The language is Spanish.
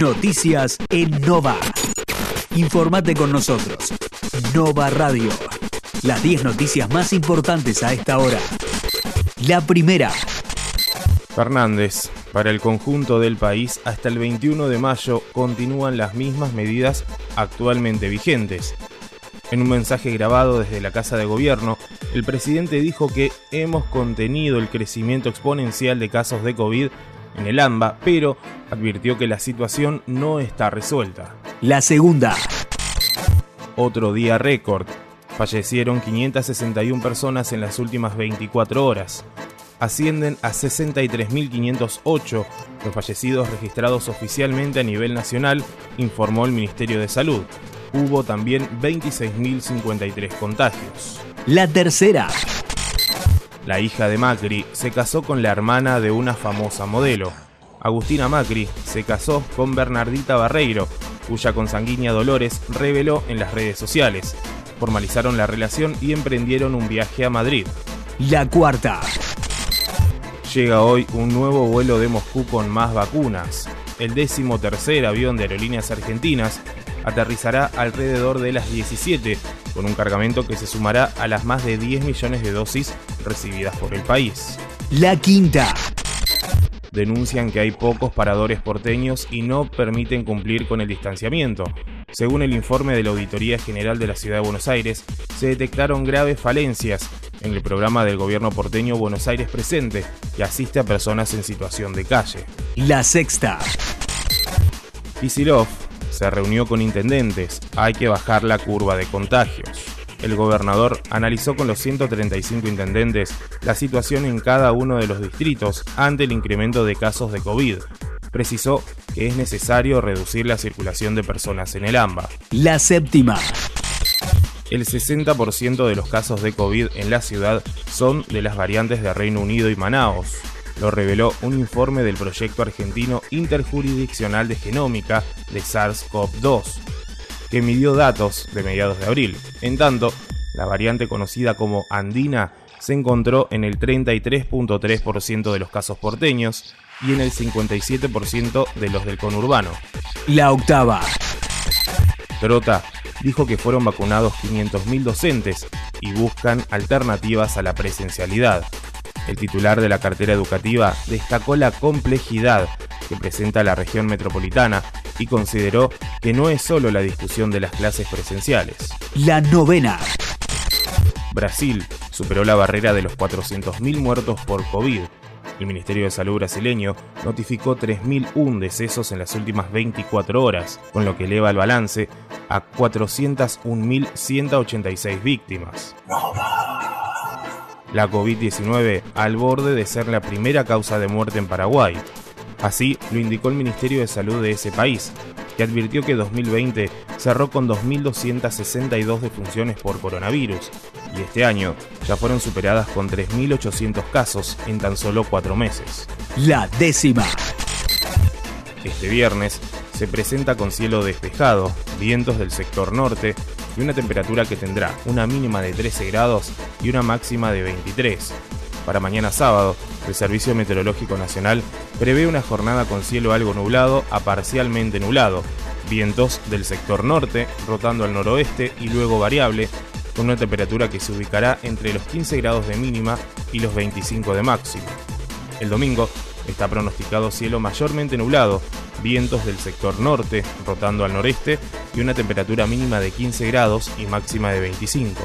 Noticias en Nova. Informate con nosotros. Nova Radio. Las 10 noticias más importantes a esta hora. La primera. Fernández. Para el conjunto del país, hasta el 21 de mayo continúan las mismas medidas actualmente vigentes. En un mensaje grabado desde la Casa de Gobierno, el presidente dijo que hemos contenido el crecimiento exponencial de casos de COVID en el AMBA, pero advirtió que la situación no está resuelta. La segunda. Otro día récord. Fallecieron 561 personas en las últimas 24 horas. Ascienden a 63.508 los fallecidos registrados oficialmente a nivel nacional, informó el Ministerio de Salud. Hubo también 26.053 contagios. La tercera. La hija de Macri se casó con la hermana de una famosa modelo. Agustina Macri se casó con Bernardita Barreiro, cuya consanguínea Dolores reveló en las redes sociales. Formalizaron la relación y emprendieron un viaje a Madrid. La cuarta. Llega hoy un nuevo vuelo de Moscú con más vacunas. El décimo tercer avión de aerolíneas argentinas aterrizará alrededor de las 17, con un cargamento que se sumará a las más de 10 millones de dosis recibidas por el país. La quinta. Denuncian que hay pocos paradores porteños y no permiten cumplir con el distanciamiento. Según el informe de la Auditoría General de la Ciudad de Buenos Aires, se detectaron graves falencias en el programa del gobierno porteño Buenos Aires Presente, que asiste a personas en situación de calle. La sexta. Kisilov se reunió con intendentes. Hay que bajar la curva de contagios. El gobernador analizó con los 135 intendentes la situación en cada uno de los distritos ante el incremento de casos de COVID. Precisó que es necesario reducir la circulación de personas en el AMBA. La séptima. El 60% de los casos de COVID en la ciudad son de las variantes de Reino Unido y Manaos. Lo reveló un informe del proyecto argentino interjurisdiccional de genómica de SARS-CoV-2, que midió datos de mediados de abril. En tanto, la variante conocida como andina se encontró en el 33.3% de los casos porteños y en el 57% de los del conurbano. La octava. Trota dijo que fueron vacunados 500.000 docentes y buscan alternativas a la presencialidad. El titular de la cartera educativa destacó la complejidad que presenta la región metropolitana y consideró que no es solo la discusión de las clases presenciales. La novena. Brasil superó la barrera de los 400.000 muertos por COVID. El Ministerio de Salud brasileño notificó 3.001 decesos en las últimas 24 horas, con lo que eleva el balance a 401.186 víctimas. La COVID-19 al borde de ser la primera causa de muerte en Paraguay. Así lo indicó el Ministerio de Salud de ese país, que advirtió que 2020 cerró con 2.262 defunciones por coronavirus, y este año ya fueron superadas con 3.800 casos en tan solo cuatro meses. La décima. Este viernes se presenta con cielo despejado, vientos del sector norte y una temperatura que tendrá una mínima de 13 grados y una máxima de 23. Para mañana sábado, el Servicio Meteorológico Nacional prevé una jornada con cielo algo nublado a parcialmente nublado, vientos del sector norte rotando al noroeste y luego variable, con una temperatura que se ubicará entre los 15 grados de mínima y los 25 de máximo. El domingo está pronosticado cielo mayormente nublado, vientos del sector norte rotando al noreste y una temperatura mínima de 15 grados y máxima de 25.